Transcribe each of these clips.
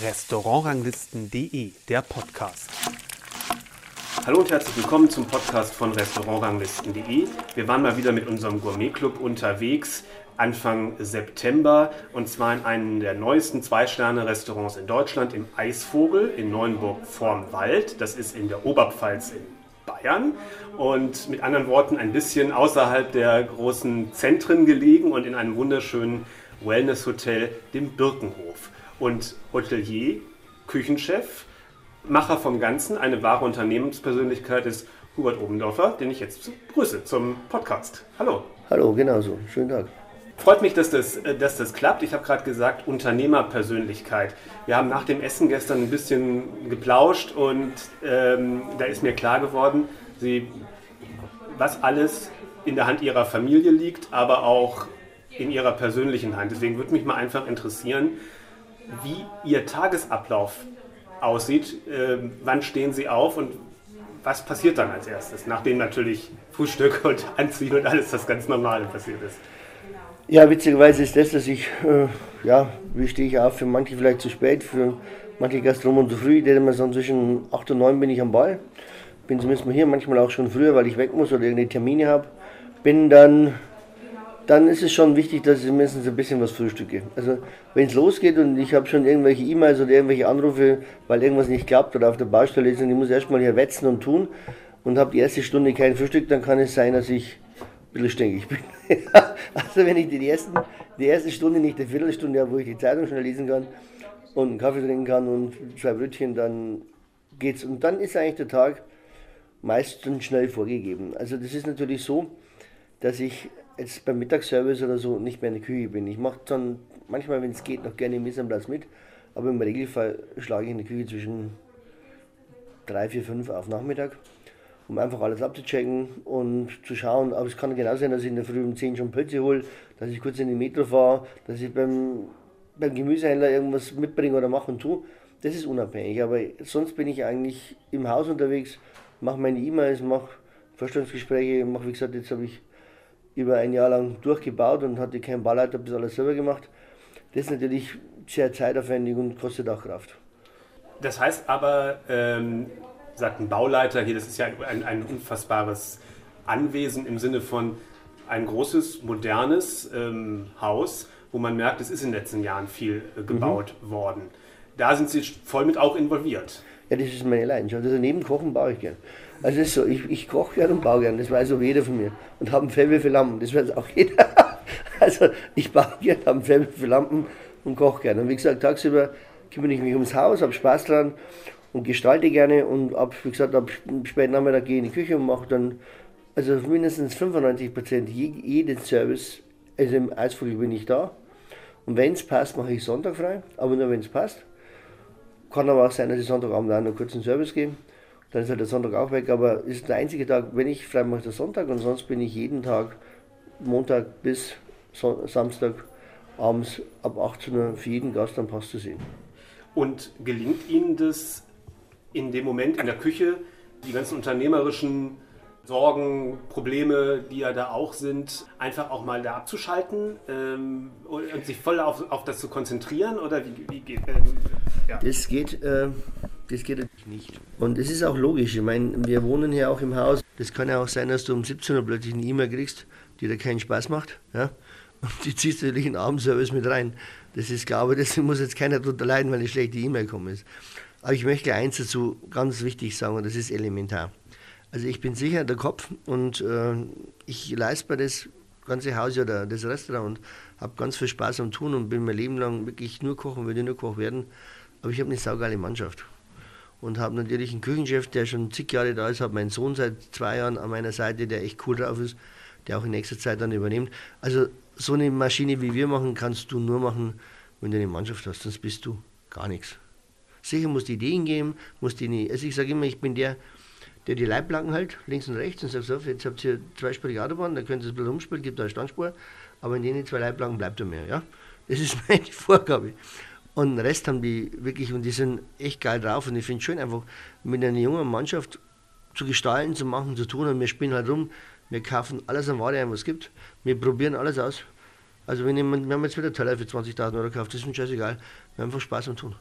Restaurantranglisten.de, der Podcast. Hallo und herzlich willkommen zum Podcast von Restaurantranglisten.de. Wir waren mal wieder mit unserem Gourmetclub unterwegs Anfang September und zwar in einem der neuesten Zwei-Sterne-Restaurants in Deutschland, im Eisvogel in Neuenburg vorm Wald. Das ist in der Oberpfalz in Bayern und mit anderen Worten ein bisschen außerhalb der großen Zentren gelegen und in einem wunderschönen Wellness-Hotel, dem Birkenhof. Und Hotelier, Küchenchef, Macher vom Ganzen, eine wahre Unternehmenspersönlichkeit ist Hubert Obendorfer, den ich jetzt begrüße zum Podcast. Hallo. Hallo, genauso. Schönen Tag. Freut mich, dass das, äh, dass das klappt. Ich habe gerade gesagt, Unternehmerpersönlichkeit. Wir haben nach dem Essen gestern ein bisschen geplauscht und ähm, da ist mir klar geworden, Sie, was alles in der Hand Ihrer Familie liegt, aber auch in Ihrer persönlichen Hand. Deswegen würde mich mal einfach interessieren, wie Ihr Tagesablauf aussieht. Ähm, wann stehen Sie auf und was passiert dann als erstes, nachdem natürlich Frühstück und Anziehen und alles das ganz Normale passiert ist? Ja, witzigerweise ist das, dass ich, äh, ja, wie stehe ich auf? Für manche vielleicht zu spät, für manche Gastronomen zu früh. Denke mal so zwischen 8 und 9 bin ich am Ball. Bin zumindest mal hier, manchmal auch schon früher, weil ich weg muss oder irgendeine Termine habe. Bin dann dann ist es schon wichtig, dass ich mindestens ein bisschen was frühstücke. Also wenn es losgeht und ich habe schon irgendwelche E-Mails oder irgendwelche Anrufe, weil irgendwas nicht klappt oder auf der Baustelle ist und ich muss erstmal hier wetzen und tun und habe die erste Stunde kein Frühstück, dann kann es sein, dass ich ein bisschen stinkig bin. also wenn ich die, ersten, die erste Stunde, nicht eine Viertelstunde habe, wo ich die Zeitung schnell lesen kann und einen Kaffee trinken kann und zwei Brötchen, dann geht's. Und dann ist eigentlich der Tag meistens schnell vorgegeben. Also das ist natürlich so, dass ich jetzt beim Mittagsservice oder so nicht mehr in der Küche bin. Ich mache dann manchmal, wenn es geht, noch gerne im Missenplatz mit, aber im Regelfall schlage ich in der Küche zwischen 3, 4, 5 auf Nachmittag, um einfach alles abzuchecken und zu schauen. Aber es kann genau sein, dass ich in der Früh um 10 schon Pölze hole, dass ich kurz in die Metro fahre, dass ich beim, beim Gemüsehändler irgendwas mitbringe oder mache und tue. Das ist unabhängig, aber sonst bin ich eigentlich im Haus unterwegs, mache meine E-Mails, mache Vorstellungsgespräche, mache, wie gesagt, jetzt habe ich über ein Jahr lang durchgebaut und hatte keinen Bauleiter, habe das alles selber gemacht. Das ist natürlich sehr zeitaufwendig und kostet auch Kraft. Das heißt aber, ähm, sagt ein Bauleiter hier, das ist ja ein, ein unfassbares Anwesen im Sinne von ein großes, modernes ähm, Haus, wo man merkt, es ist in den letzten Jahren viel äh, gebaut mhm. worden. Da sind Sie voll mit auch involviert. Ja, das ist meine Leidenschaft. Also neben Kochen baue ich gern. Also ist so, ich, ich koche gern und baue gern, das weiß auch jeder von mir. Und habe ein Faible für Lampen, das weiß auch jeder. also ich baue gern, habe ein Faible für Lampen und koche gern. Und wie gesagt, tagsüber kümmere ich mich ums Haus, habe Spaß dran und gestalte gerne. Und ab, wie gesagt, ab späten Nachmittag gehe ich in die Küche und mache dann, also mindestens 95 Prozent jeden Service, also im Eisvogel bin ich da. Und wenn es passt, mache ich Sonntag frei, aber nur wenn es passt. Kann aber auch sein, dass ich Sonntagabend auch noch kurz einen Service gebe. Dann ist halt der Sonntag auch weg, aber ist der einzige Tag, wenn ich frei mache, der Sonntag und sonst bin ich jeden Tag, Montag bis Samstag, abends ab 18 Uhr für jeden Gast am Pass zu sehen. Und gelingt Ihnen das in dem Moment in der Küche, die ganzen unternehmerischen Sorgen, Probleme, die ja da auch sind, einfach auch mal da abzuschalten ähm, und sich voll auf, auf das zu konzentrieren? Oder wie, wie geht ähm, ja. Das geht. Äh das geht natürlich nicht. Und es ist auch logisch. Ich meine, wir wohnen hier auch im Haus. Das kann ja auch sein, dass du um 17 Uhr plötzlich eine E-Mail kriegst, die dir keinen Spaß macht. Ja? Und die ziehst du natürlich in den Abendservice mit rein. Das ist klar, aber das muss jetzt keiner darunter leiden, weil eine schlechte E-Mail kommt. Aber ich möchte eins dazu ganz wichtig sagen, und das ist elementar. Also ich bin sicher der Kopf und äh, ich leiste mir das ganze Haus oder das Restaurant und habe ganz viel Spaß am Tun und bin mein Leben lang wirklich nur kochen, würde nur Koch werden. Aber ich habe eine saugeile Mannschaft und habe natürlich einen Küchenchef, der schon zig Jahre da ist, habe meinen Sohn seit zwei Jahren an meiner Seite, der echt cool drauf ist, der auch in nächster Zeit dann übernimmt. Also so eine Maschine wie wir machen, kannst du nur machen, wenn du eine Mannschaft hast, sonst bist du gar nichts. Sicher musst du Ideen geben, musst die nicht. Also ich sage immer, ich bin der, der die Leitplanken hält, links und rechts, und sagt so, jetzt habt ihr zweispurige Autobahn, da könnt ihr ein bisschen umspielen, gibt da eine Standspur, aber in den zwei Leitplanken bleibt er mehr. Ja? Das ist meine Vorgabe. Und den Rest haben die wirklich, und die sind echt geil drauf. Und ich finde es schön, einfach mit einer jungen Mannschaft zu gestalten, zu machen, zu tun. Und wir spielen halt rum. Wir kaufen alles an Ware ein, was es gibt. Wir probieren alles aus. Also wenn jemand, wir haben jetzt wieder Teller für 20.000 Euro gekauft, das ist mir scheißegal. Wir haben einfach Spaß am Tun.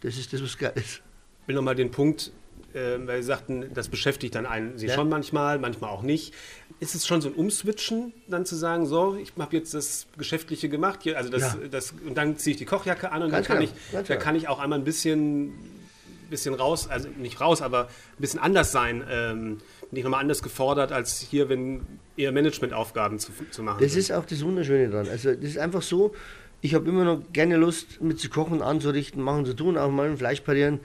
Das ist das, was geil ist. Ich will nochmal den Punkt, äh, weil Sie sagten, das beschäftigt dann einen Sie ja. schon manchmal, manchmal auch nicht. Ist es schon so ein Umswitchen, dann zu sagen, so, ich habe jetzt das Geschäftliche gemacht, hier, also das, ja. das, und dann ziehe ich die Kochjacke an und Ganz dann kann, genau. ich, da kann ich auch einmal ein bisschen, bisschen raus, also nicht raus, aber ein bisschen anders sein. Ähm, bin ich nochmal anders gefordert, als hier, wenn eher Managementaufgaben zu, zu machen. Das sind. ist auch das Wunderschöne dran. Also das ist einfach so, ich habe immer noch gerne Lust, mit zu kochen, anzurichten, machen, zu tun, auch mal ein Fleisch parieren,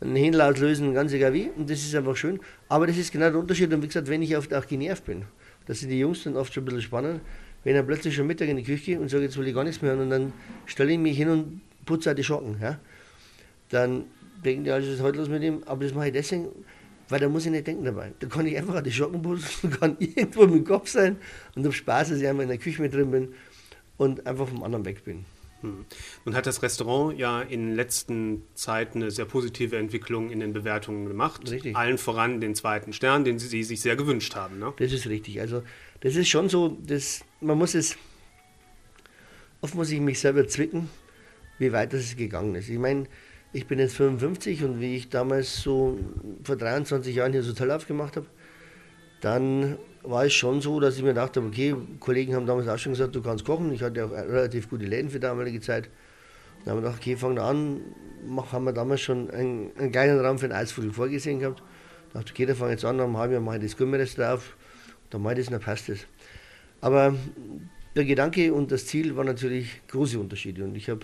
einen Händel auslösen, ganz egal wie. Und das ist einfach schön. Aber das ist genau der Unterschied. Und wie gesagt, wenn ich oft auch genervt bin, das sind die Jungs dann oft schon ein bisschen spannend, wenn er plötzlich schon Mittag in die Küche geht und sagt, jetzt will ich gar nichts mehr hören und dann stelle ich mich hin und putze die Schocken. Ja? Dann denken die, also was ist heute los mit ihm? Aber das mache ich deswegen, weil da muss ich nicht denken dabei. Da kann ich einfach die Schocken putzen, kann irgendwo mit Kopf sein und habe Spaß, dass ich einmal in der Küche mit drin bin und einfach vom anderen weg bin. Hm. Nun hat das Restaurant ja in letzter Zeit eine sehr positive Entwicklung in den Bewertungen gemacht. Richtig. Allen voran den zweiten Stern, den Sie sich sehr gewünscht haben. Ne? Das ist richtig. Also das ist schon so, dass man muss es, oft muss ich mich selber zwicken, wie weit das gegangen ist. Ich meine, ich bin jetzt 55 und wie ich damals so vor 23 Jahren hier das Hotel aufgemacht habe, dann war es schon so, dass ich mir dachte, okay, Kollegen haben damals auch schon gesagt, du kannst kochen. Ich hatte auch relativ gute Läden für damalige Zeit. Dann haben wir gedacht, okay, fang da an. Haben wir damals schon einen, einen kleinen Raum für den Eisvogel vorgesehen gehabt. Ich dachte, okay, da fange jetzt an, Jahr mache ich das Gummirest drauf. Dann mache ich das, dann passt das. Aber der Gedanke und das Ziel waren natürlich große Unterschiede. Und ich habe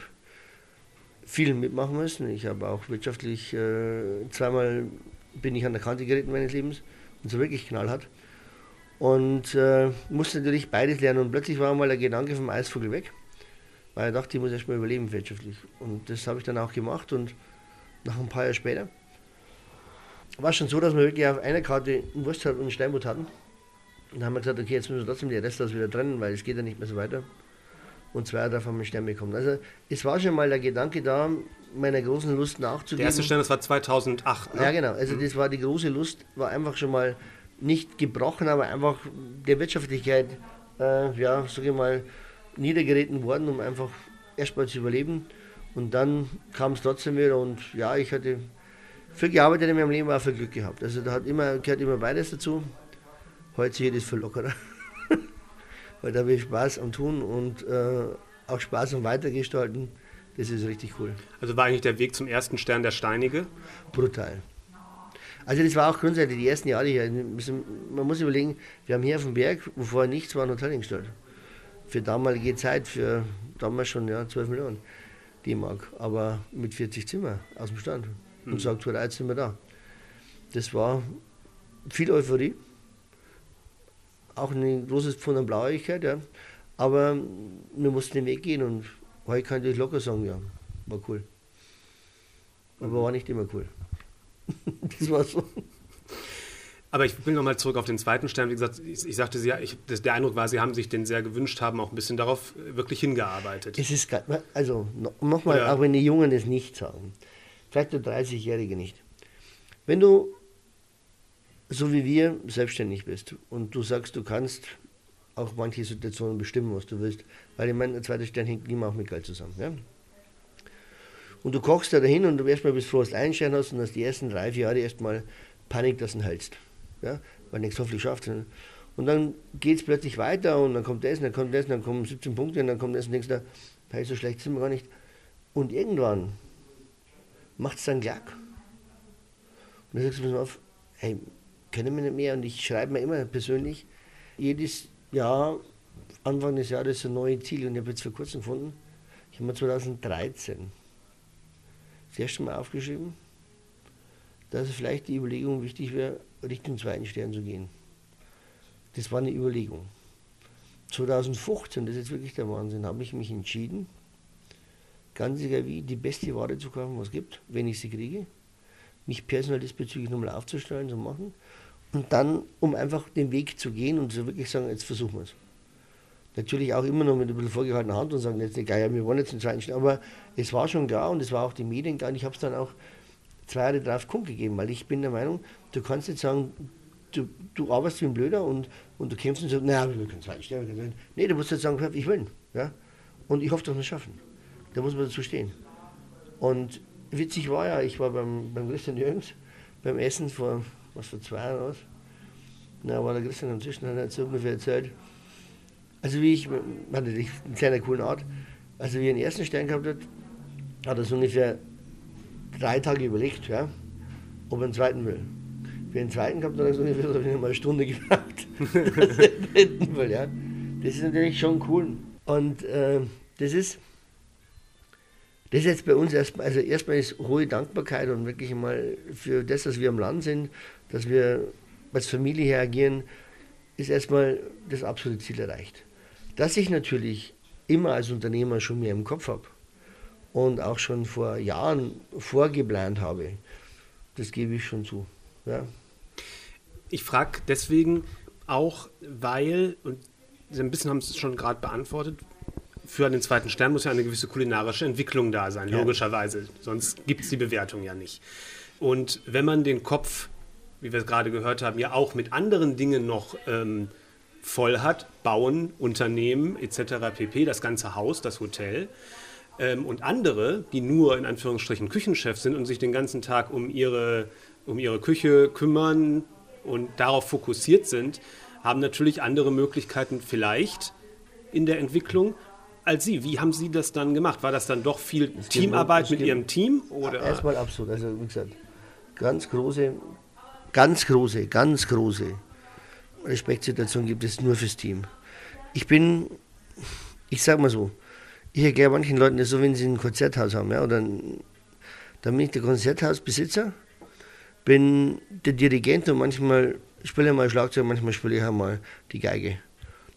viel mitmachen müssen. Ich habe auch wirtschaftlich äh, zweimal bin ich an der Kante geritten meines Lebens und so wirklich knallhart. Und äh, musste natürlich beides lernen. Und plötzlich war mal der Gedanke vom Eisvogel weg, weil ich dachte, ich muss erstmal überleben wirtschaftlich. Und das habe ich dann auch gemacht. Und nach ein paar Jahren später war es schon so, dass wir wirklich auf einer Karte einen Wursthart und einen Steinbutt hatten. Und dann haben wir gesagt, okay, jetzt müssen wir trotzdem die Reste wieder trennen, weil es geht ja nicht mehr so weiter. Und zwei davon haben einen Stern bekommen. Also es war schon mal der Gedanke da, meiner großen Lust nachzugeben. Der erste Stern, das war 2008, ne? Ja, genau. Also mhm. das war die große Lust, war einfach schon mal nicht gebrochen, aber einfach der Wirtschaftlichkeit, äh, ja, sage ich mal, niedergeritten worden, um einfach erstmal zu überleben. Und dann kam es trotzdem wieder und ja, ich hatte viel gearbeitet in meinem Leben, war viel Glück gehabt. Also da hat immer, gehört immer beides dazu. Heute sehe ich das viel lockerer. Heute habe ich Spaß am Tun und äh, auch Spaß am Weitergestalten. Das ist richtig cool. Also war eigentlich der Weg zum ersten Stern der Steinige? Brutal. Also das war auch grundsätzlich die ersten Jahre hier. Man muss überlegen, wir haben hier auf dem Berg, wo vorher nichts war, ein Hotel hingestellt. Für damalige Zeit, für damals schon ja, 12 Millionen D-Mark, aber mit 40 Zimmer aus dem Stand. Mhm. Und sagt, jetzt sind wir da. Das war viel Euphorie, auch ein großes Pfund an Blauigkeit, ja. aber wir mussten den Weg gehen und heute kann ich locker sagen, ja, war cool. Aber war nicht immer cool. war so. Aber ich will nochmal zurück auf den zweiten Stern. Wie gesagt, ich, ich sagte, Sie, ich, das, der Eindruck war, Sie haben sich den sehr gewünscht, haben auch ein bisschen darauf wirklich hingearbeitet. Es ist, also nochmal, auch wenn die Jungen es nicht sagen, vielleicht der 30-Jährige nicht. Wenn du, so wie wir, selbstständig bist und du sagst, du kannst auch manche Situationen bestimmen, was du willst, weil ich meine, der zweite Stern hängt immer auch mit Geld zusammen. Ja? Und du kochst da dahin und du erstmal bis froh, dass du Einstein hast und hast die ersten drei, vier Jahre erstmal Panik, dass du ihn hältst. Ja? Weil nichts hoffentlich schafft. Und dann geht es plötzlich weiter und dann kommt das, und dann kommt das, und dann kommen 17 Punkte und dann kommt das und denkst du, hey, so schlecht sind wir gar nicht. Und irgendwann macht es dann Klack. Und dann sagst du mir auf, hey, können wir nicht mehr? Und ich schreibe mir immer persönlich, jedes Jahr, Anfang des Jahres ein neues Ziel und ich habe jetzt vor kurzem gefunden, ich habe mir 2013 das erste Mal aufgeschrieben, dass vielleicht die Überlegung wichtig wäre, Richtung zweiten Stern zu gehen. Das war eine Überlegung. 2015, das ist jetzt wirklich der Wahnsinn, habe ich mich entschieden, ganz egal wie, die beste Ware zu kaufen, was es gibt, wenn ich sie kriege, mich personell diesbezüglich nochmal aufzustellen, zu machen und dann, um einfach den Weg zu gehen und so wirklich sagen, jetzt versuchen wir es. Natürlich auch immer noch mit ein bisschen vorgehaltener Hand und sagen, jetzt egal, ja, wir wollen jetzt den zweiten Stern. Aber es war schon klar und es war auch die Medien klar. Und ich habe es dann auch zwei Jahre drauf kundgegeben, weil ich bin der Meinung, du kannst jetzt sagen, du, du arbeitest wie ein Blöder und, und du kämpfst und sagst, naja, wir können zwei Sterne. Nee, du musst jetzt sagen, ich will. Ja? Und ich hoffe, dass wir es schaffen. Da muss man dazu stehen. Und witzig war ja, ich war beim, beim Christian Jürgens beim Essen vor, was, vor zwei Jahren aus. Na, war der Christian am Tisch und hat so ungefähr erzählt. Also wie ich, hatte natürlich eine kleine coole Art, also wie er den ersten Stern gehabt hat, hat er so ungefähr drei Tage überlegt, ja, ob er einen zweiten will. Für den zweiten gehabt hat er so ungefähr so eine Stunde gebraucht, dass er den dritten will, ja. Das ist natürlich schon cool. Und äh, das ist, das ist jetzt bei uns erstmal, also erstmal ist hohe Dankbarkeit und wirklich mal für das, dass wir am Land sind, dass wir als Familie hier agieren, ist erstmal das absolute Ziel erreicht. Dass ich natürlich immer als Unternehmer schon mehr im Kopf habe und auch schon vor Jahren vorgeplant habe, das gebe ich schon zu. Ja. Ich frage deswegen auch, weil, und Sie ein bisschen haben es schon gerade beantwortet, für den zweiten Stern muss ja eine gewisse kulinarische Entwicklung da sein, logischerweise. Sonst gibt es die Bewertung ja nicht. Und wenn man den Kopf, wie wir es gerade gehört haben, ja auch mit anderen Dingen noch ähm, voll hat, bauen, Unternehmen etc. pp, das ganze Haus, das Hotel, ähm, und andere, die nur in Anführungsstrichen Küchenchefs sind und sich den ganzen Tag um ihre, um ihre Küche kümmern und darauf fokussiert sind, haben natürlich andere Möglichkeiten vielleicht in der Entwicklung als Sie. Wie haben Sie das dann gemacht? War das dann doch viel es Teamarbeit gibt, mit Ihrem Team? Oder? Erstmal absolut. Also wie gesagt, ganz große, ganz große, ganz große Respektsituation gibt es nur fürs Team. Ich bin, ich sag mal so, ich erkläre manchen Leuten das so, wenn sie ein Konzerthaus haben, ja, oder ein, dann bin ich der Konzerthausbesitzer, bin der Dirigent und manchmal spiele ich mal Schlagzeug, manchmal spiele ich auch mal die Geige.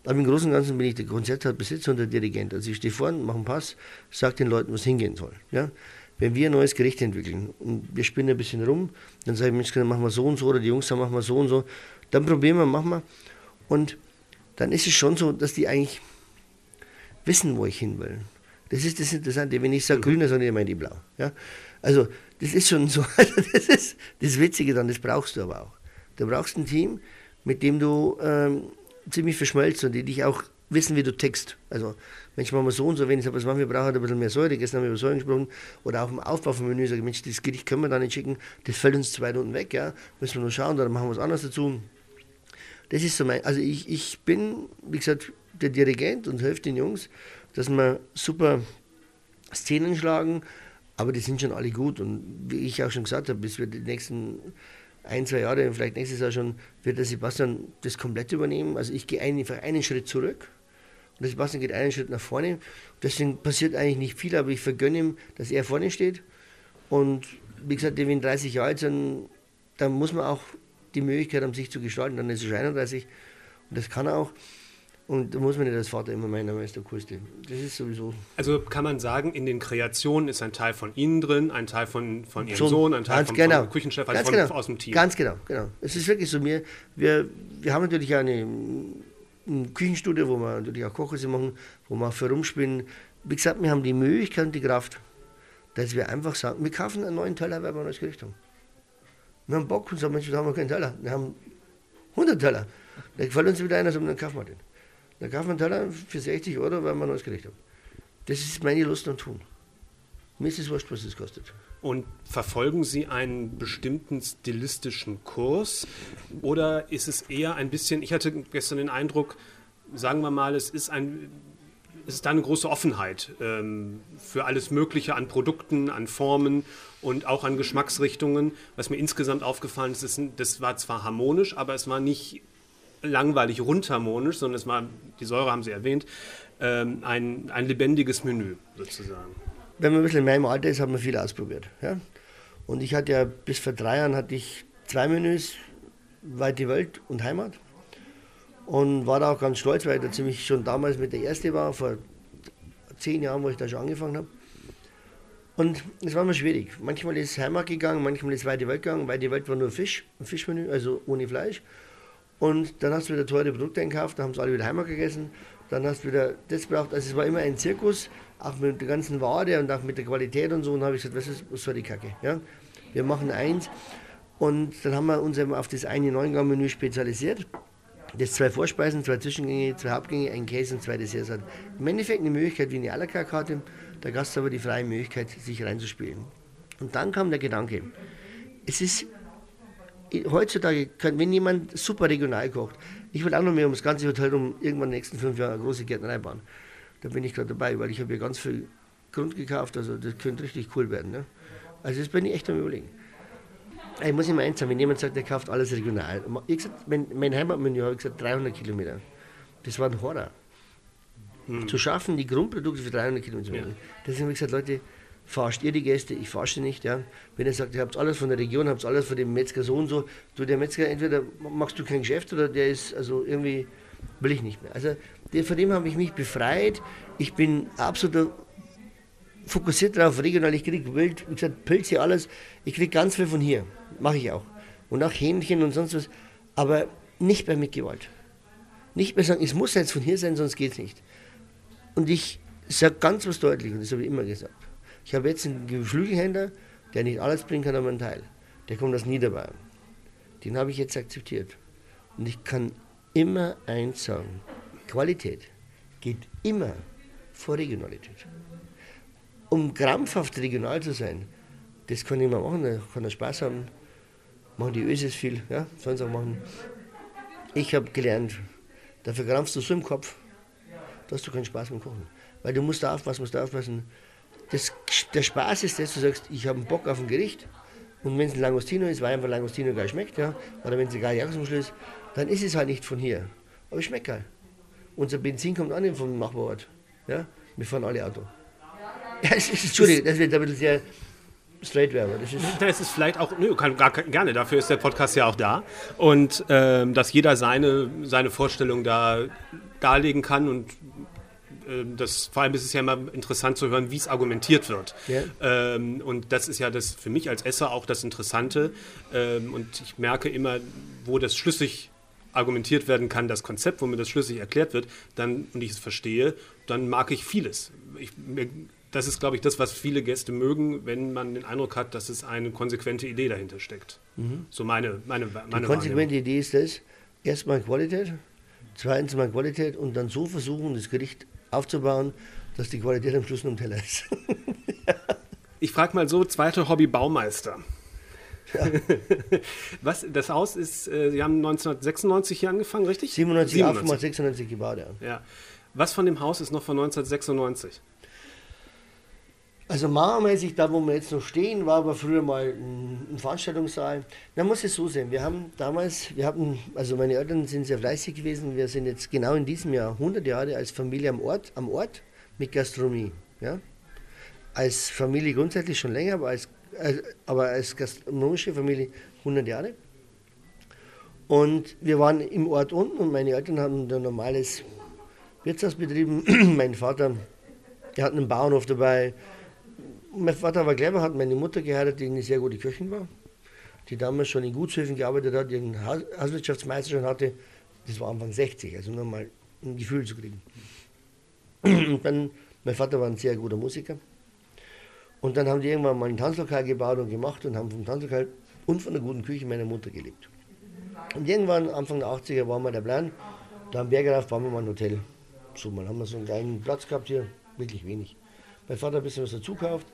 Aber im Großen und Ganzen bin ich der Konzerthausbesitzer und der Dirigent. Also ich stehe vorne, mache einen Pass, sage den Leuten, was hingehen soll. Ja? Wenn wir ein neues Gericht entwickeln und wir spinnen ein bisschen rum, dann sage ich, Mensch, dann machen wir so und so oder die Jungs sagen, machen wir so und so. Dann probieren wir, machen wir. Und dann ist es schon so, dass die eigentlich wissen, wo ich hin will. Das ist das Interessante. Wenn ich sage grün, dann sagen die, meine die blau. Ja? Also das ist schon so, das ist das Witzige dann, das brauchst du aber auch. Du brauchst ein Team, mit dem du ähm, ziemlich verschmelzt und die dich auch wissen, wie du text. Also, manchmal machen wir so und so wenig, aber was machen wir, brauchen ein bisschen mehr Säure, gestern haben wir über Säure gesprochen, oder auch im Aufbau vom Menü, sage ich, Mensch, das Gericht können wir da nicht schicken, das fällt uns zwei Minuten weg, ja, müssen wir nur schauen, dann machen wir was anderes dazu. Das ist so mein, also ich, ich bin, wie gesagt, der Dirigent und helfe den Jungs, dass wir super Szenen schlagen, aber die sind schon alle gut und wie ich auch schon gesagt habe, bis wir die nächsten ein, zwei Jahre, vielleicht nächstes Jahr schon, wird der Sebastian das komplett übernehmen. Also ich gehe einfach einen Schritt zurück und der Sebastian geht einen Schritt nach vorne. Deswegen passiert eigentlich nicht viel, aber ich vergönne ihm, dass er vorne steht. Und wie gesagt, wenn 30 Jahre alt sind, dann muss man auch die Möglichkeit haben, sich zu gestalten. Dann ist er 31 und das kann er auch. Und da muss man nicht als Vater immer meinen, er ist der Coolste. Das ist sowieso. Also kann man sagen, in den Kreationen ist ein Teil von Ihnen drin, ein Teil von, von Ihrem Sohn, Sohn ein Teil vom, genau. vom Küchenchef, also ganz von, genau. aus dem Team. Ganz genau, genau. Es ist wirklich so, wir, wir, wir haben natürlich eine, ein Küchenstudio, wo wir natürlich auch Kochhäuser machen, wo wir auch für rumspielen. Wie gesagt, wir haben die Möglichkeit und die Kraft, dass wir einfach sagen, wir kaufen einen neuen Teller, weil wir ein neues Gericht haben. Wir haben Bock sagen, Mensch, da haben wir keinen Teller. Wir haben 100 Teller. Da gefällt uns wieder einer, dann kaufen wir den. Da kauft man einen Teller für 60 Euro, weil man neues Gericht hat. Das ist meine Lust am Tun. Mir ist es wurscht, was es kostet. Und verfolgen Sie einen bestimmten stilistischen Kurs oder ist es eher ein bisschen, ich hatte gestern den Eindruck, sagen wir mal, es ist ein, es ist da eine große Offenheit ähm, für alles Mögliche an Produkten, an Formen und auch an Geschmacksrichtungen. Was mir insgesamt aufgefallen ist, ist das war zwar harmonisch, aber es war nicht langweilig rundharmonisch, sondern es war, die Säure haben Sie erwähnt, ähm, ein, ein lebendiges Menü sozusagen. Wenn man ein bisschen in meinem Alter ist, hat man viel ausprobiert. Ja? Und ich hatte ja bis vor drei Jahren hatte ich zwei Menüs, Weite Welt und Heimat. Und war da auch ganz stolz, weil ich da ziemlich schon damals mit der erste war, vor zehn Jahren, wo ich da schon angefangen habe. Und es war immer schwierig. Manchmal ist Heimat gegangen, manchmal ist Weite Welt gegangen. Weite Welt war nur Fisch, ein Fischmenü, also ohne Fleisch. Und dann hast du wieder teure Produkte einkauft, dann haben sie alle wieder Heimat gegessen. Dann hast du wieder das braucht. Also es war immer ein Zirkus, auch mit der ganzen Ware und auch mit der Qualität und so. Und habe ich gesagt, was, ist, was soll die Kacke? Ja? Wir machen eins. Und dann haben wir uns eben auf das eine Neungang-Menü spezialisiert, das zwei Vorspeisen, zwei Zwischengänge, zwei Hauptgänge, ein Käse und zwei Desserts hat. Im Endeffekt eine Möglichkeit wie eine à la carte Karte, der Gast aber die freie Möglichkeit, sich reinzuspielen. Und dann kam der Gedanke, es ist heutzutage, wenn jemand super regional kocht, ich will auch noch mehr um das ganze Hotel um irgendwann in den nächsten fünf Jahren eine große Gärtnerei bauen. Da bin ich gerade dabei, weil ich habe hier ganz viel Grund gekauft, also das könnte richtig cool werden. Ne? Also das bin ich echt am überlegen. Ich muss immer eins sagen, wenn jemand sagt, er kauft alles regional. Ich gesagt, mein, mein Heimatmenü habe ich gesagt 300 Kilometer. Das war ein Horror. Hm. Zu schaffen, die Grundprodukte für 300 Kilometer. Ja. Deswegen habe ich gesagt, Leute, verarscht ihr die Gäste, ich verarsche nicht. Ja. Wenn ihr sagt, ihr habt alles von der Region, habt alles von dem Metzger so und so, du, der Metzger, entweder machst du kein Geschäft oder der ist, also irgendwie will ich nicht mehr. Also der, von dem habe ich mich befreit. Ich bin absolut fokussiert darauf, regional. Ich kriege Wild, wie gesagt, Pilze, alles. Ich kriege ganz viel von hier. Mache ich auch. Und auch Hähnchen und sonst was. Aber nicht mehr mit Gewalt. Nicht mehr sagen, es muss jetzt von hier sein, sonst geht es nicht. Und ich sage ganz was deutlich, und das habe ich immer gesagt. Ich habe jetzt einen Geflügelhändler, der nicht alles bringen kann, aber einen Teil. Der kommt aus Niederbayern. Den habe ich jetzt akzeptiert. Und ich kann immer eins sagen: Qualität geht immer vor Regionalität. Um krampfhaft regional zu sein, das kann jemand machen, da kann er Spaß haben. Machen die Ösis viel, ja, sollen sie auch machen. Ich habe gelernt, dafür krampfst du so im Kopf, dass du keinen Spaß mehr kochen. Weil du musst da aufpassen, musst da aufpassen, das, der Spaß ist, dass du sagst, ich habe Bock auf ein Gericht und wenn es ein Langostino ist, weil einfach Langostino geil schmeckt, ja, oder wenn es geiler Jagdmuschel ist, dann ist es halt nicht von hier. Aber es schmeckt geil. Unser Benzin kommt an vom Nachbarort. Ja? Wir fahren alle Auto. Ja, Entschuldigung, das wird ein bisschen sehr straight wäre. Das ist, das ist vielleicht auch, nö, kann, gar, gerne, dafür ist der Podcast ja auch da. Und ähm, dass jeder seine, seine Vorstellung da darlegen kann und ähm, das, vor allem ist es ja immer interessant zu hören, wie es argumentiert wird. Yeah. Ähm, und das ist ja das für mich als Esser auch das Interessante. Ähm, und ich merke immer, wo das schlüssig argumentiert werden kann, das Konzept, wo mir das schlüssig erklärt wird, dann und ich es verstehe, dann mag ich vieles. Ich, das ist, glaube ich, das, was viele Gäste mögen, wenn man den Eindruck hat, dass es eine konsequente Idee dahinter steckt. Mhm. So meine, meine, meine Die konsequente Idee ist das, erstmal Qualität, zweitens mal Qualität und dann so versuchen, das Gericht aufzubauen, dass die Qualität am Schluss noch im Teller ist. Ich frage mal so, zweite Hobby Baumeister. Ja. Was, das Haus ist, äh, Sie haben 1996 hier angefangen, richtig? 97, 97. 96 gebaut, ja. ja. Was von dem Haus ist noch von 1996? Also mauermäßig, da wo wir jetzt noch stehen, war aber früher mal ein, Veranstaltungssaal. Man muss es so sehen, wir haben damals, wir hatten, also meine Eltern sind sehr fleißig gewesen, wir sind jetzt genau in diesem Jahr 100 Jahre als Familie am Ort, am Ort mit Gastronomie. Ja? Als Familie grundsätzlich schon länger, aber als, äh, aber als gastronomische Familie 100 Jahre. Und wir waren im Ort unten und meine Eltern hatten ein normales Wirtshaus betrieben. mein Vater, der hat einen Bauernhof dabei, mein Vater war clever, hat meine Mutter geheiratet, die eine sehr gute Köchin war, die damals schon in Gutshöfen gearbeitet hat, die einen Hauswirtschaftsmeister schon hatte. Das war Anfang 60, also nur mal ein Gefühl zu kriegen. Und dann, mein Vater war ein sehr guter Musiker. Und dann haben die irgendwann mal ein Tanzlokal gebaut und gemacht und haben vom Tanzlokal und von der guten Küche meiner Mutter gelebt. Und irgendwann, Anfang der 80er, war mal der Plan, da am Bergerauf bauen wir mal ein Hotel. So, mal haben wir so einen kleinen Platz gehabt hier, wirklich wenig. Mein Vater hat ein bisschen was dazu gekauft.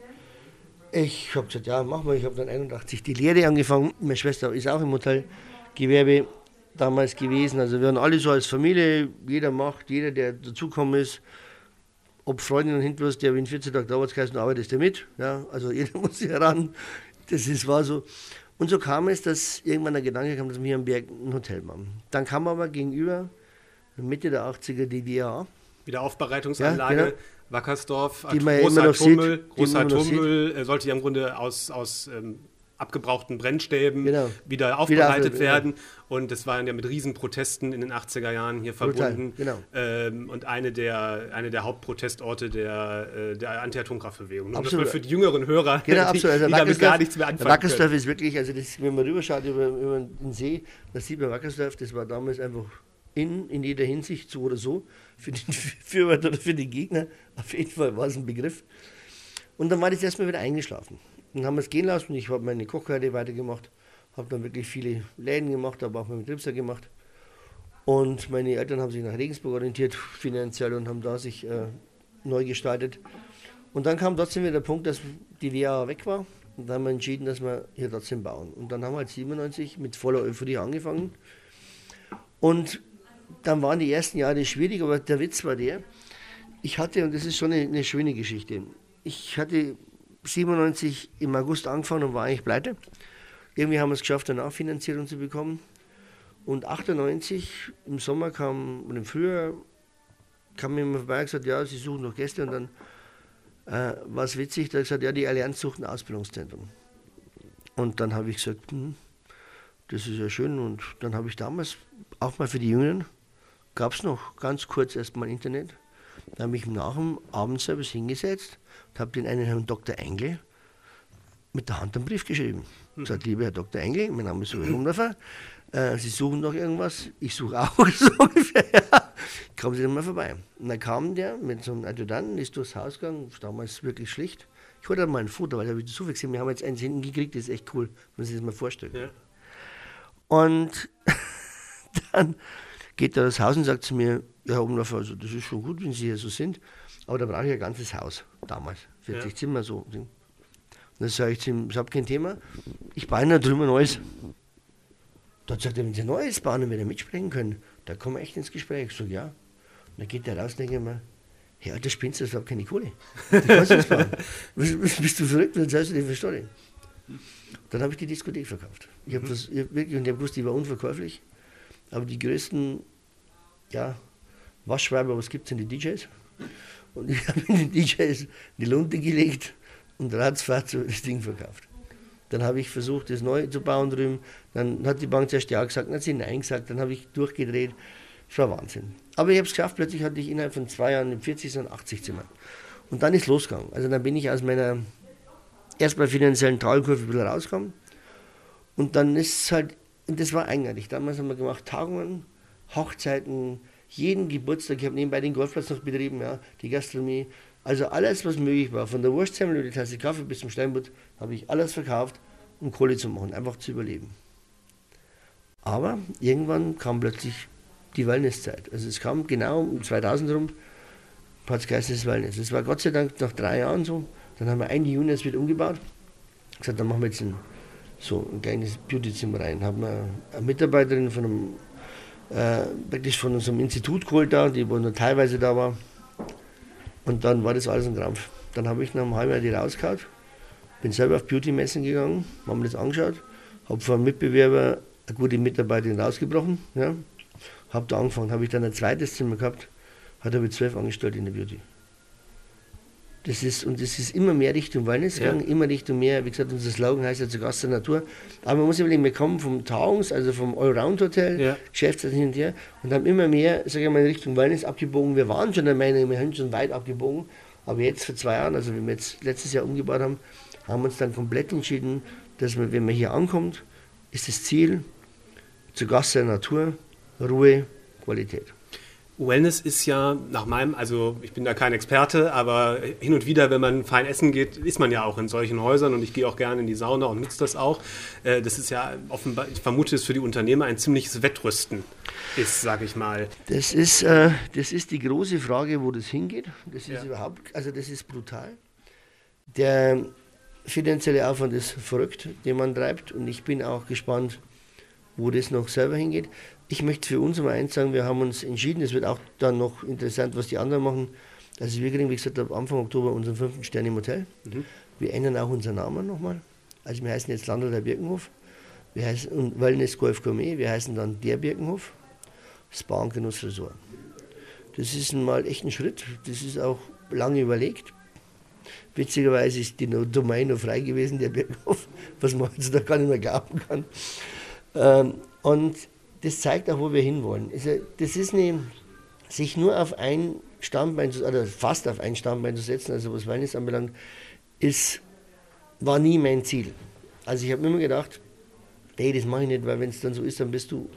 Ich habe gesagt, ja, mach mal. Ich habe dann 81 die Lehre angefangen. Meine Schwester ist auch im Hotelgewerbe damals gewesen. Also wir waren alle so als Familie. Jeder macht, jeder, der dazugekommen ist. Ob Freundin und Hintwurst, der wie in 14 Tagen Arbeitskreis arbeitet, der mit. Ja, also jeder muss sich heran. Das ist, war so. Und so kam es, dass irgendwann der Gedanke kam, dass wir am Berg ein Hotel machen. Dann kam aber gegenüber, Mitte der 80er, die DA. Wiederaufbereitungsanlage. Ja, genau. Wackersdorf, die man großer Atommüll, großer Atommüll sollte ja im Grunde aus, aus ähm, abgebrauchten Brennstäben genau. wieder aufbereitet wieder werden. Ja. Und das waren ja mit Riesenprotesten in den 80er Jahren hier verbunden. Genau. Ähm, und eine der, eine der Hauptprotestorte der, äh, der Anti-Atomkraftbewegung. Und das war für die jüngeren Hörer, genau, die, also die damit gar nichts mehr anfangen Wackersdorf ist wirklich, also das, wenn man rüberschaut über, über den See, das sieht man Wackersdorf, das war damals einfach in, in jeder Hinsicht so oder so, für den Fürworter oder für den Gegner. Auf jeden Fall war es ein Begriff. Und dann war das erstmal wieder eingeschlafen. Dann haben wir es gehen lassen. Ich habe meine Kochkarte weitergemacht. habe dann wirklich viele Läden gemacht, habe auch mit Ripser gemacht. Und meine Eltern haben sich nach Regensburg orientiert, finanziell, und haben da sich äh, neu gestaltet. Und dann kam trotzdem wieder der Punkt, dass die WA weg war. Und dann haben wir entschieden, dass wir hier trotzdem bauen. Und dann haben wir halt 97 mit voller Euphorie angefangen. Und dann waren die ersten Jahre schwierig, aber der Witz war der, ich hatte, und das ist schon eine, eine schöne Geschichte, ich hatte 97 im August angefangen und war eigentlich pleite. Irgendwie haben wir es geschafft, eine Nachfinanzierung zu bekommen. Und 98 im Sommer kam, und im Frühjahr kam mir vorbei und gesagt, ja, sie suchen noch Gäste. Und dann äh, war es witzig, da hat gesagt, ja, die Allianz sucht ein Ausbildungszentrum. Und dann habe ich gesagt, hm, das ist ja schön. Und dann habe ich damals auch mal für die Jüngeren, gab es noch ganz kurz erstmal Internet. Da habe ich nach dem Abendservice hingesetzt und habe den einen Herrn Dr. Engel mit der Hand einen Brief geschrieben. Mhm. Sagt, lieber Herr Dr. Engel, mein Name ist Uwe Rumdorfer, äh, Sie suchen noch irgendwas, ich suche auch so ungefähr, ja. kommen Sie doch mal vorbei. Und dann kam der mit so einem Adjutanten, ist durchs Haus gegangen, damals wirklich schlicht. Ich wollte mal ein Foto, weil ich so viel gesehen wir haben jetzt eins hinten gekriegt, das ist echt cool, wenn man sich das mal vorstellt. Ja. Und dann geht er das Haus und sagt zu mir, ja, Herr Umlauf, also das ist schon gut, wenn Sie hier so sind, aber da brauche ich ein ganzes Haus, damals, 40 ja. Zimmer so. Und dann sage ich zu ihm, ich habe kein Thema, ich baue da drüben ein neues. Dort sagt er, wenn Sie ein neues bauen und wir da mitsprechen können, da kommen wir echt ins Gespräch. Ich sage, ja. Und dann geht er raus und denke mir, ja, der spinnst du, das ist keine Kohle. Du kannst das bauen. Bist du verrückt, dann sagst du dir verstehen. Dann habe ich die Diskothek verkauft. Ich habe das ich hab wirklich, und ich habe gewusst, die war unverkäuflich. Aber die größten ja, Waschweiber, was gibt es in die DJs? Und ich habe die DJs die Lunte gelegt und ratzfatz das Ding verkauft. Dann habe ich versucht, das neu zu bauen drüben. Dann hat die Bank zuerst ja gesagt, dann hat sie nein gesagt. Dann habe ich durchgedreht. Das war Wahnsinn. Aber ich habe es geschafft. Plötzlich hatte ich innerhalb von zwei Jahren 40, sondern 80 Zimmer. Und dann ist losgegangen. Also dann bin ich aus meiner erstmal finanziellen Talkurve wieder rausgekommen. Und dann ist es halt, und das war eigentlich, damals haben wir gemacht Tagungen, Hochzeiten, jeden Geburtstag, ich habe nebenbei den Golfplatz noch betrieben, ja, die Gastronomie, also alles, was möglich war, von der Wurstsemmel über die Tasse Kaffee bis zum Steinbutt, habe ich alles verkauft, um Kohle zu machen, einfach zu überleben. Aber irgendwann kam plötzlich die Wellnesszeit. Also es kam genau um 2000 rum, es geheißen, das Wellness. Das war Gott sei Dank nach drei Jahren so. Dann haben wir ein Juni jetzt wieder umgebaut. Gesagt, dann machen wir jetzt ein, so ein kleines Beautyzimmer rein. Haben wir eine Mitarbeiterin von einem äh, praktisch von unserem Institut geholt da, die nur teilweise da war. Und dann war das alles ein Krampf. Dann habe ich nach einem halben Jahr die rausgehauen, bin selber auf Beauty-Messen gegangen, haben mir das angeschaut, habe von einem Mitbewerber eine gute Mitarbeiterin rausgebrochen, ja, habe da angefangen, habe ich dann ein zweites Zimmer gehabt, hat aber zwölf Angestellte in der Beauty. Das ist, und das ist immer mehr Richtung Wellness gegangen, ja. immer Richtung mehr, wie gesagt, unser Slogan heißt ja zu Gast der Natur. Aber man muss überlegen, wir kommen vom Tauungs, also vom Allround-Hotel, ja. Geschäftsreise hin und her und haben immer mehr, sage ich mal, in Richtung Wellness abgebogen. Wir waren schon der Meinung, wir haben schon weit abgebogen, aber jetzt vor zwei Jahren, also wenn wir jetzt letztes Jahr umgebaut haben, haben wir uns dann komplett entschieden, dass man, wenn man hier ankommt, ist das Ziel zu Gast der Natur, Ruhe, Qualität. Wellness ist ja nach meinem, also ich bin da kein Experte, aber hin und wieder, wenn man fein essen geht, ist man ja auch in solchen Häusern und ich gehe auch gerne in die Sauna und nutze das auch. Äh, das ist ja offenbar, ich vermute, es für die Unternehmer ein ziemliches Wettrüsten ist, sage ich mal. Das ist, äh, das ist die große Frage, wo das hingeht. Das ist ja. überhaupt, also das ist brutal. Der finanzielle Aufwand ist verrückt, den man treibt und ich bin auch gespannt, wo das noch selber hingeht. Ich möchte für uns mal eins sagen, wir haben uns entschieden, es wird auch dann noch interessant, was die anderen machen. Also wir kriegen, wie gesagt, ab Anfang Oktober unseren fünften Stern im Hotel. Mhm. Wir ändern auch unseren Namen nochmal. Also wir heißen jetzt Landl der Birkenhof. Wir heißen Wellness Golf Gourmet. Wir heißen dann der Birkenhof. Spa und Genuss Resort. Das ist mal echt ein Schritt. Das ist auch lange überlegt. Witzigerweise ist die Domain noch frei gewesen, der Birkenhof, was man jetzt da gar nicht mehr glauben kann. Ähm, und das zeigt auch, wo wir hinwollen. Also, das ist eine, sich nur auf ein Stammbein, oder fast auf ein Stammbein zu setzen, also was Wellness anbelangt, ist, war nie mein Ziel. Also ich habe immer gedacht, hey, das mache ich nicht, weil wenn es dann so ist, dann bist du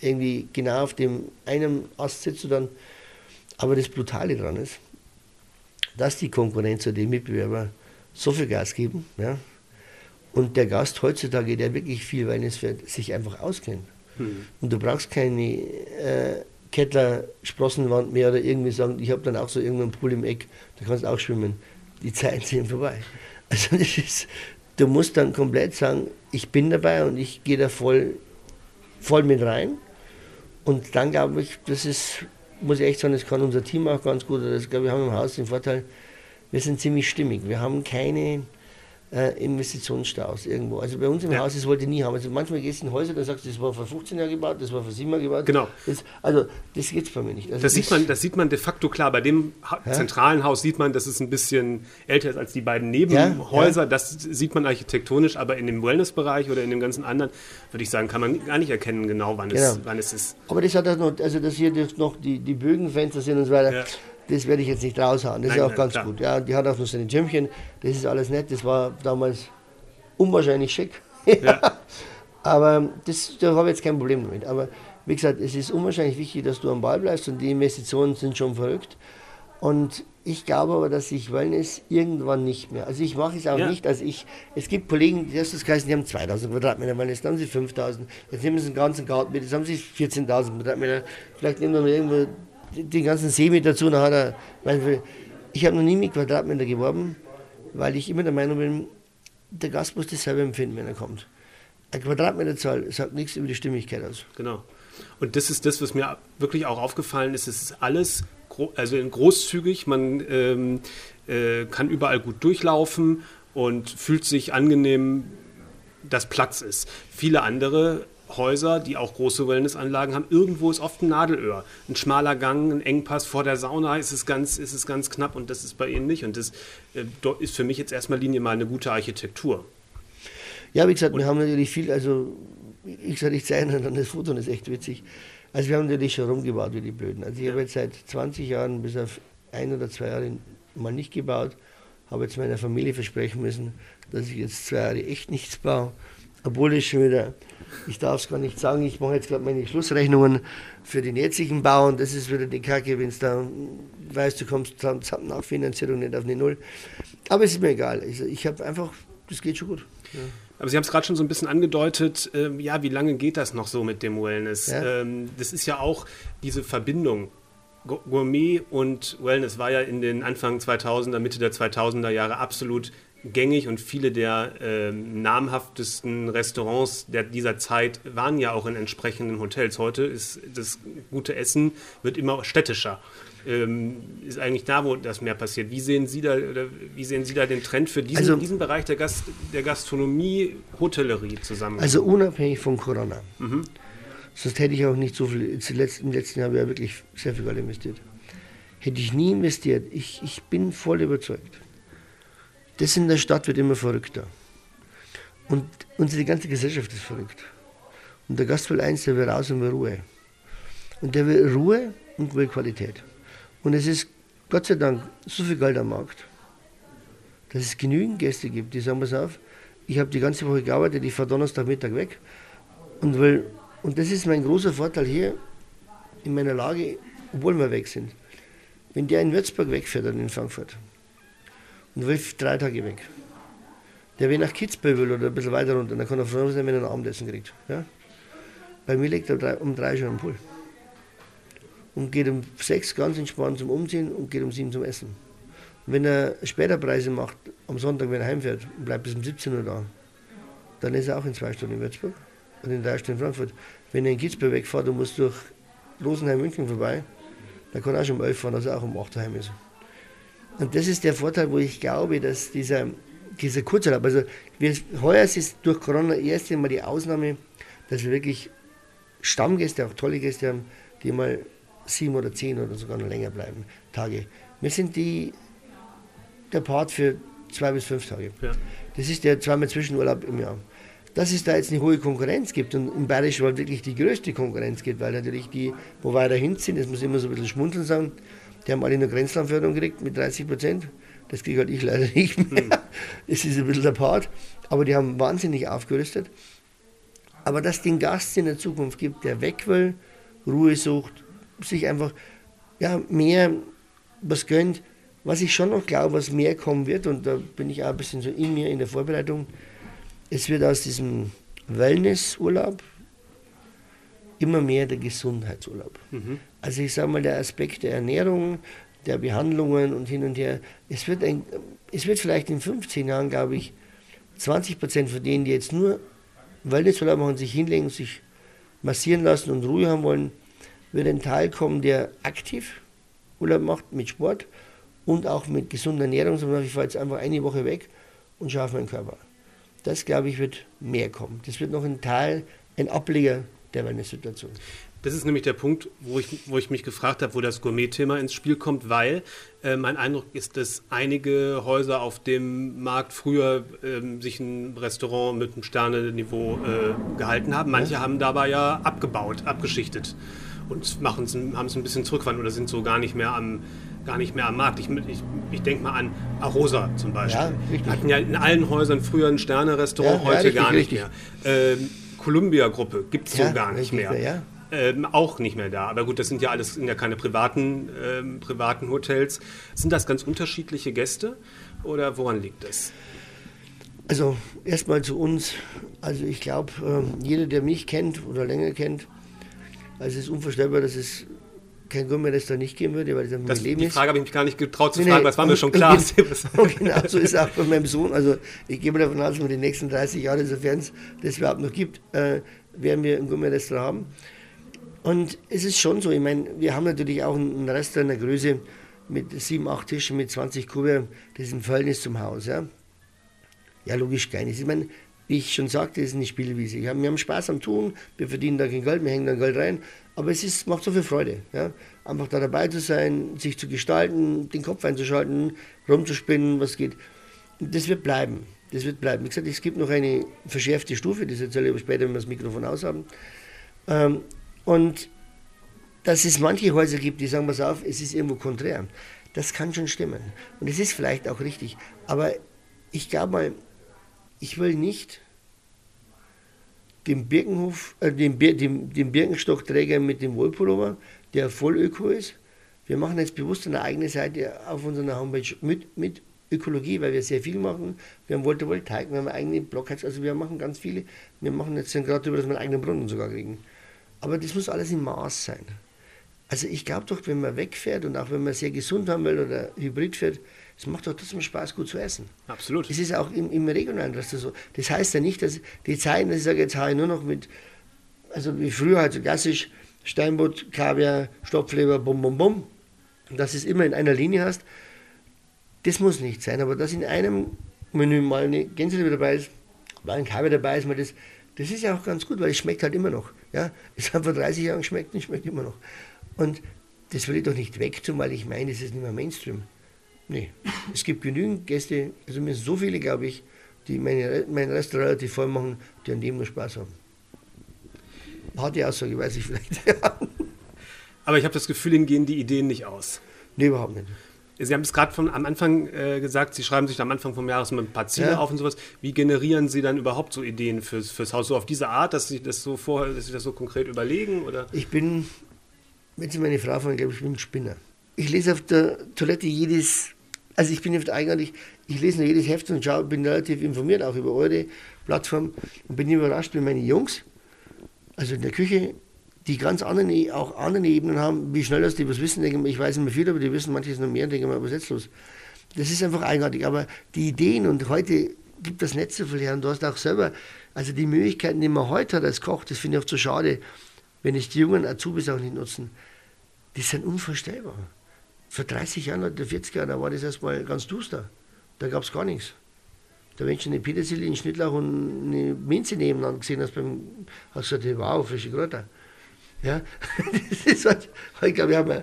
irgendwie genau auf dem einen Ast sitzt du dann. Aber das Brutale daran ist, dass die Konkurrenz oder die Mitbewerber so viel Gas geben, ja, und der Gast heutzutage, der wirklich viel Wellness fährt, sich einfach auskennt. Mhm. Und du brauchst keine äh, Kettler Sprossenwand mehr oder irgendwie sagen, ich habe dann auch so irgendeinen Pool im Eck, da kannst du auch schwimmen. Die Zeiten sind vorbei. Also das ist, du musst dann komplett sagen, ich bin dabei und ich gehe da voll, voll mit rein. Und dann glaube ich, das ist, muss ich echt sagen, das kann unser Team auch ganz gut. Das, glaube ich, haben im Haus den Vorteil, wir sind ziemlich stimmig. Wir haben keine äh, Investitionsstaus irgendwo. Also bei uns im ja. Haus, das wollte ich nie haben. Also manchmal gehst du in Häuser, da sagst du, das war vor 15 Jahren gebaut, das war vor 7 Jahren gebaut. Genau. Das, also das geht bei mir nicht. Also das, sieht man, das sieht man de facto klar. Bei dem ja? zentralen Haus sieht man, dass es ein bisschen älter ist als die beiden Nebenhäuser. Ja? Das sieht man architektonisch, aber in dem Wellnessbereich oder in dem ganzen anderen, würde ich sagen, kann man gar nicht erkennen genau, wann, genau. Es, wann es ist. Aber das hat auch noch, also dass hier noch die, die Bögenfenster sind und so weiter das werde ich jetzt nicht raushauen. Das nein, ist auch nein, ganz klar. gut. Ja, die hat auch noch seine Türmchen. Das ist alles nett. Das war damals unwahrscheinlich schick. Ja. Aber das, da habe ich jetzt kein Problem damit. Aber wie gesagt, es ist unwahrscheinlich wichtig, dass du am Ball bleibst und die Investitionen sind schon verrückt. Und ich glaube aber, dass ich Wellness irgendwann nicht mehr. Also ich mache es auch ja. nicht. Also ich, es gibt Kollegen, die das heißen, die haben 2000 Quadratmeter Wellness, dann haben sie 5000. Jetzt nehmen sie einen ganzen Garten mit, jetzt haben sie 14.000 Quadratmeter. Vielleicht nehmen wir noch irgendwo den ganzen See mit dazu. Dann hat er, ich habe noch nie mit Quadratmeter geworben, weil ich immer der Meinung bin, der Gast muss das selber empfinden, wenn er kommt. Eine Quadratmeterzahl sagt nichts über die Stimmigkeit aus. Genau. Und das ist das, was mir wirklich auch aufgefallen ist. Es ist alles also großzügig. Man ähm, äh, kann überall gut durchlaufen und fühlt sich angenehm, dass Platz ist. Viele andere Häuser, die auch große Wellnessanlagen haben, irgendwo ist oft ein Nadelöhr. Ein schmaler Gang, ein Engpass vor der Sauna ist es ganz, ist es ganz knapp und das ist bei Ihnen nicht. Und das äh, ist für mich jetzt erstmal Linie mal eine gute Architektur. Ja, wie gesagt, und wir haben natürlich viel, also ich sage, ich zeige dann das Foto, das ist echt witzig. Also wir haben natürlich schon rumgebaut wie die Blöden. Also ich ja. habe jetzt seit 20 Jahren bis auf ein oder zwei Jahre mal nicht gebaut, habe jetzt meiner Familie versprechen müssen, dass ich jetzt zwei Jahre echt nichts baue, obwohl ich schon wieder ich darf es gar nicht sagen, ich mache jetzt gerade meine Schlussrechnungen für den jetzigen Bau und das ist wieder die Kacke, wenn es da weißt, du kommst nach Finanzierung nicht auf eine Null. Aber es ist mir egal. Ich, ich habe einfach, das geht schon gut. Ja. Aber Sie haben es gerade schon so ein bisschen angedeutet, ähm, ja, wie lange geht das noch so mit dem Wellness? Ja. Ähm, das ist ja auch diese Verbindung. Gourmet und Wellness war ja in den Anfang 2000er, Mitte der 2000er Jahre absolut gängig und viele der äh, namhaftesten Restaurants der, dieser Zeit waren ja auch in entsprechenden Hotels. Heute ist das gute Essen wird immer städtischer. Ähm, ist eigentlich da, wo das mehr passiert. Wie sehen Sie da, wie sehen Sie da den Trend für diesen, also, diesen Bereich der, Gast, der Gastronomie, Hotellerie zusammen? Also unabhängig von Corona. Mhm. Sonst hätte ich auch nicht so viel, im letzten, letzten Jahr ja wirklich sehr viel Geld investiert. Hätte ich nie investiert. Ich, ich bin voll überzeugt das in der Stadt wird immer verrückter. Und unsere ganze Gesellschaft ist verrückt. Und der Gast will eins, der will raus und will Ruhe. Und der will Ruhe und will Qualität. Und es ist Gott sei Dank so viel Geld am Markt, dass es genügend Gäste gibt, die sagen, pass auf, ich habe die ganze Woche gearbeitet, ich fahre Donnerstagmittag weg und will, und das ist mein großer Vorteil hier in meiner Lage, obwohl wir weg sind. Wenn der in Würzburg wegfährt oder in Frankfurt, und will drei Tage weg. Der will nach Kitzbühel oder ein bisschen weiter runter, dann kann er froh sein, wenn er ein Abendessen kriegt. Ja? Bei mir liegt er um drei schon am Pool. Und geht um sechs ganz entspannt zum Umziehen und geht um sieben zum Essen. Und wenn er später Preise macht, am Sonntag, wenn er heimfährt und bleibt bis um 17 Uhr da, dann ist er auch in zwei Stunden in Würzburg und in drei Stunden in Frankfurt. Wenn er in Kitzbühel wegfährt und muss durch Rosenheim München vorbei, dann kann er auch schon um 11 fahren, dass er auch um 8 Uhr heim ist. Und das ist der Vorteil, wo ich glaube, dass dieser, dieser Kurzurlaub, also wir, heuer ist es durch Corona erst einmal die Ausnahme, dass wir wirklich Stammgäste, auch tolle Gäste haben, die mal sieben oder zehn oder sogar noch länger bleiben, Tage. Wir sind die, der Part für zwei bis fünf Tage. Ja. Das ist der zweimal Zwischenurlaub im Jahr. Dass es da jetzt eine hohe Konkurrenz gibt und im Bayerischen Wald wirklich die größte Konkurrenz gibt, weil natürlich die, wo weiter hin sind, das muss immer so ein bisschen schmunzeln sagen, die haben alle eine Grenzlandförderung gekriegt mit 30 Prozent. Das kriege halt ich leider nicht mehr. Hm. Das ist ein bisschen der Part. Aber die haben wahnsinnig aufgerüstet. Aber dass es den Gast in der Zukunft gibt, der weg will, Ruhe sucht, sich einfach ja, mehr was gönnt, was ich schon noch glaube, was mehr kommen wird, und da bin ich auch ein bisschen so in mir in der Vorbereitung, es wird aus diesem Wellnessurlaub immer mehr der Gesundheitsurlaub. Mhm. Also ich sage mal, der Aspekt der Ernährung, der Behandlungen und hin und her, es wird, ein, es wird vielleicht in 15 Jahren, glaube ich, 20 Prozent von denen, die jetzt nur Wellnessurlaub machen, sich hinlegen, sich massieren lassen und Ruhe haben wollen, wird ein Teil kommen, der aktiv Urlaub macht mit Sport und auch mit gesunder Ernährung, sondern ich fahre jetzt einfach eine Woche weg und schaue auf meinen Körper. Das, glaube ich, wird mehr kommen. Das wird noch ein Teil, ein Ableger der Wellness-Situation. Das ist nämlich der Punkt, wo ich, wo ich mich gefragt habe, wo das Gourmet-Thema ins Spiel kommt, weil äh, mein Eindruck ist, dass einige Häuser auf dem Markt früher äh, sich ein Restaurant mit einem Sterneniveau äh, gehalten haben. Manche ja. haben dabei ja abgebaut, abgeschichtet und haben es ein bisschen zurückgefahren oder sind so gar nicht mehr am, gar nicht mehr am Markt. Ich, ich, ich denke mal an Arosa zum Beispiel. Ja, richtig. Hatten ja in allen Häusern früher ein Sterne-Restaurant, ja, heute ja, richtig, gar nicht richtig. mehr. Ähm, Columbia-Gruppe gibt es so gar nicht mehr. Ja. Ähm, auch nicht mehr da. Aber gut, das sind ja alles sind ja keine privaten, ähm, privaten Hotels. Sind das ganz unterschiedliche Gäste oder woran liegt das? Also erstmal zu uns. Also ich glaube, äh, jeder, der mich kennt oder länger kennt, also es ist unvorstellbar, dass es kein Gourmet-Restaurant nicht geben würde, weil das, das mein Leben ist. Die Frage habe ich mich gar nicht getraut zu nee, fragen, weil es war mir schon klar. Und, genau so ist es auch bei meinem Sohn. Also ich gehe mal davon aus, dass wir die nächsten 30 Jahre, sofern es das überhaupt noch gibt, äh, werden wir ein Gourmet-Restaurant haben. Und es ist schon so, ich meine, wir haben natürlich auch ein Restaurant in der Größe mit sieben, acht Tischen mit 20 Kuben, das ist ein Verhältnis zum Haus. Ja, ja logisch kein. Ich meine, wie ich schon sagte, ist eine Spielwiese. Wir haben, Spaß am Tun, wir verdienen da kein Geld, wir hängen da Geld rein, aber es ist, macht so viel Freude. Ja? Einfach da dabei zu sein, sich zu gestalten, den Kopf einzuschalten, rumzuspinnen, was geht. Das wird bleiben. Das wird bleiben. Wie gesagt, es gibt noch eine verschärfte Stufe, das erzähle ich aber später, wenn wir das Mikrofon aus haben. Ähm, und dass es manche Häuser gibt, die sagen, pass auf, es ist irgendwo konträr. Das kann schon stimmen. Und es ist vielleicht auch richtig. Aber ich glaube mal, ich will nicht den, Birkenhof, äh, den, den, den Birkenstockträger mit dem Wohlpullover, der voll öko ist. Wir machen jetzt bewusst eine eigene Seite auf unserer Homepage mit, mit Ökologie, weil wir sehr viel machen. Wir haben Photovoltaik, wir haben eigene Blockheits, also wir machen ganz viele. Wir machen jetzt gerade darüber, dass wir einen eigenen Brunnen sogar kriegen. Aber das muss alles im Maß sein. Also ich glaube doch, wenn man wegfährt und auch wenn man sehr gesund haben will oder hybrid fährt, es macht doch trotzdem Spaß, gut zu essen. Absolut. Es ist auch im, im regionalen Restaurant so. Das heißt ja nicht, dass die Zeiten, dass ich sage, jetzt habe ich nur noch mit, also wie früher halt so klassisch, Steinbutt, Kaviar, Stopfleber, bum, bum, bum, dass es immer in einer Linie hast, das muss nicht sein. Aber dass in einem Menü mal eine Gänseleibe dabei ist, mal ein Kaviar dabei ist, mal das, das ist ja auch ganz gut, weil es schmeckt halt immer noch. Ja? Es hat vor 30 Jahren geschmeckt und schmeckt immer noch. Und das will ich doch nicht wegtun, weil ich meine, es ist nicht mehr Mainstream. Nee, es gibt genügend Gäste, also mir so viele, glaube ich, die meine, mein Restaurant relativ voll machen, die an dem nur Spaß haben. Harte Aussage, weiß ich vielleicht. Aber ich habe das Gefühl, Ihnen gehen die Ideen nicht aus. Nee, überhaupt nicht. Sie haben es gerade am Anfang äh, gesagt, Sie schreiben sich am Anfang vom Jahres mal ein paar Ziele ja. auf und sowas. Wie generieren Sie dann überhaupt so Ideen fürs, fürs Haus? So auf diese Art, dass Sie das so vorher, dass Sie das so konkret überlegen? Oder? Ich bin, wenn Sie meine Frau fragen, glaube ich, ich bin ein Spinner. Ich lese auf der Toilette jedes, also ich bin oft eigentlich, ich lese nur jedes Heft und schau, bin relativ informiert auch über eure Plattform und bin überrascht, wenn meine Jungs, also in der Küche, die ganz anderen, e, auch andere Ebenen haben, wie schnell das die was wissen, denke ich, ich weiß nicht mehr viel, aber die wissen manches noch mehr, denke ich mal, übersetzlos. Das ist einfach eigenartig, aber die Ideen und heute gibt das Netz so viel her und du hast auch selber, also die Möglichkeiten, die man heute hat als Koch, das finde ich oft so schade, wenn es die jungen Azubis auch nicht nutzen, die sind unvorstellbar. Vor 30 Jahren oder 40 Jahren, da war das erstmal ganz duster. Da gab es gar nichts. Da wenn du eine Petersilie, einen Schnittlauch und eine Minze nebeneinander gesehen hast, beim, hast du gesagt, wow, frische Kräuter. Ja, das ist halt, ich glaube, wir haben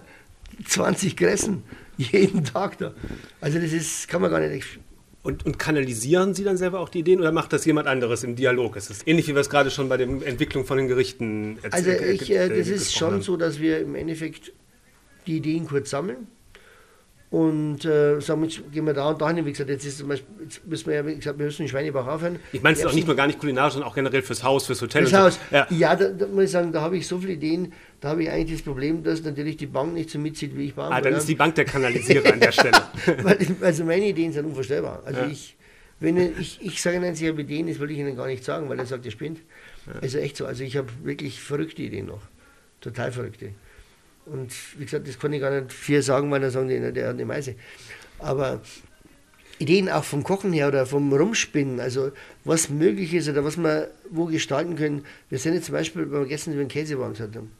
20 Gressen jeden Tag da. Also das ist, kann man gar nicht. Und, und, kanalisieren Sie dann selber auch die Ideen oder macht das jemand anderes im Dialog? Es ist ähnlich wie wir es gerade schon bei der Entwicklung von den Gerichten erzählt Also ich, äh, das ist schon haben. so, dass wir im Endeffekt die Ideen kurz sammeln und äh, sagen, jetzt gehen wir da und dahin. Wie gesagt, jetzt, ist zum Beispiel, jetzt müssen wir ja, wie gesagt, wir müssen in Schweinebach aufhören. Ich meine es auch nicht nur gar nicht kulinarisch, sondern auch generell fürs Haus, fürs Hotel. Fürs Haus. So. Ja, ja da, da, muss ich sagen, da habe ich so viele Ideen, da habe ich eigentlich das Problem, dass natürlich die Bank nicht so mitzieht, wie ich bauen Ah, dann ist die Bank der Kanalisierer an der Stelle. Also meine Ideen sind unvorstellbar. Also ja. ich, Wenn ich, ich sage Ihnen, Sie haben Ideen, das will ich Ihnen gar nicht sagen, weil er sagt, ihr spinnt. Ja. Also echt so. Also ich habe wirklich verrückte Ideen noch. Total verrückte. Und wie gesagt, das kann ich gar nicht viel sagen, weil dann sagen die, der hat eine Meise. Aber Ideen auch vom Kochen her oder vom Rumspinnen, also was möglich ist oder was wir wo gestalten können. Wir sind jetzt zum Beispiel beim Gestern über den Käsewagen gesagt haben.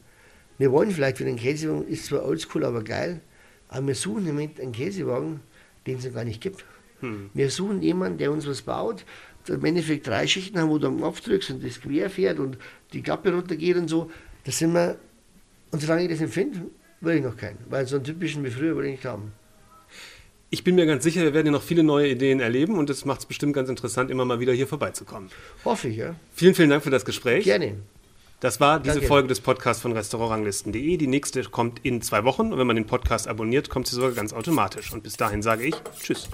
Wir wollen vielleicht für den Käsewagen, ist zwar oldschool, aber geil, aber wir suchen im Moment einen Käsewagen, den es noch gar nicht gibt. Hm. Wir suchen jemanden, der uns was baut, der im Endeffekt drei Schichten haben, wo du am Knopf drückst und das quer fährt und die Klappe runtergeht und so. Da sind wir, und solange ich das nicht finde, will ich noch keinen, weil so einen typischen wie früher will ich nicht haben. Ich bin mir ganz sicher, wir werden hier noch viele neue Ideen erleben und es macht es bestimmt ganz interessant, immer mal wieder hier vorbeizukommen. Hoffe ich, ja. Vielen, vielen Dank für das Gespräch. Gerne. Das war diese Danke. Folge des Podcasts von Restaurantranglisten.de. Die nächste kommt in zwei Wochen und wenn man den Podcast abonniert, kommt sie sogar ganz automatisch. Und bis dahin sage ich Tschüss.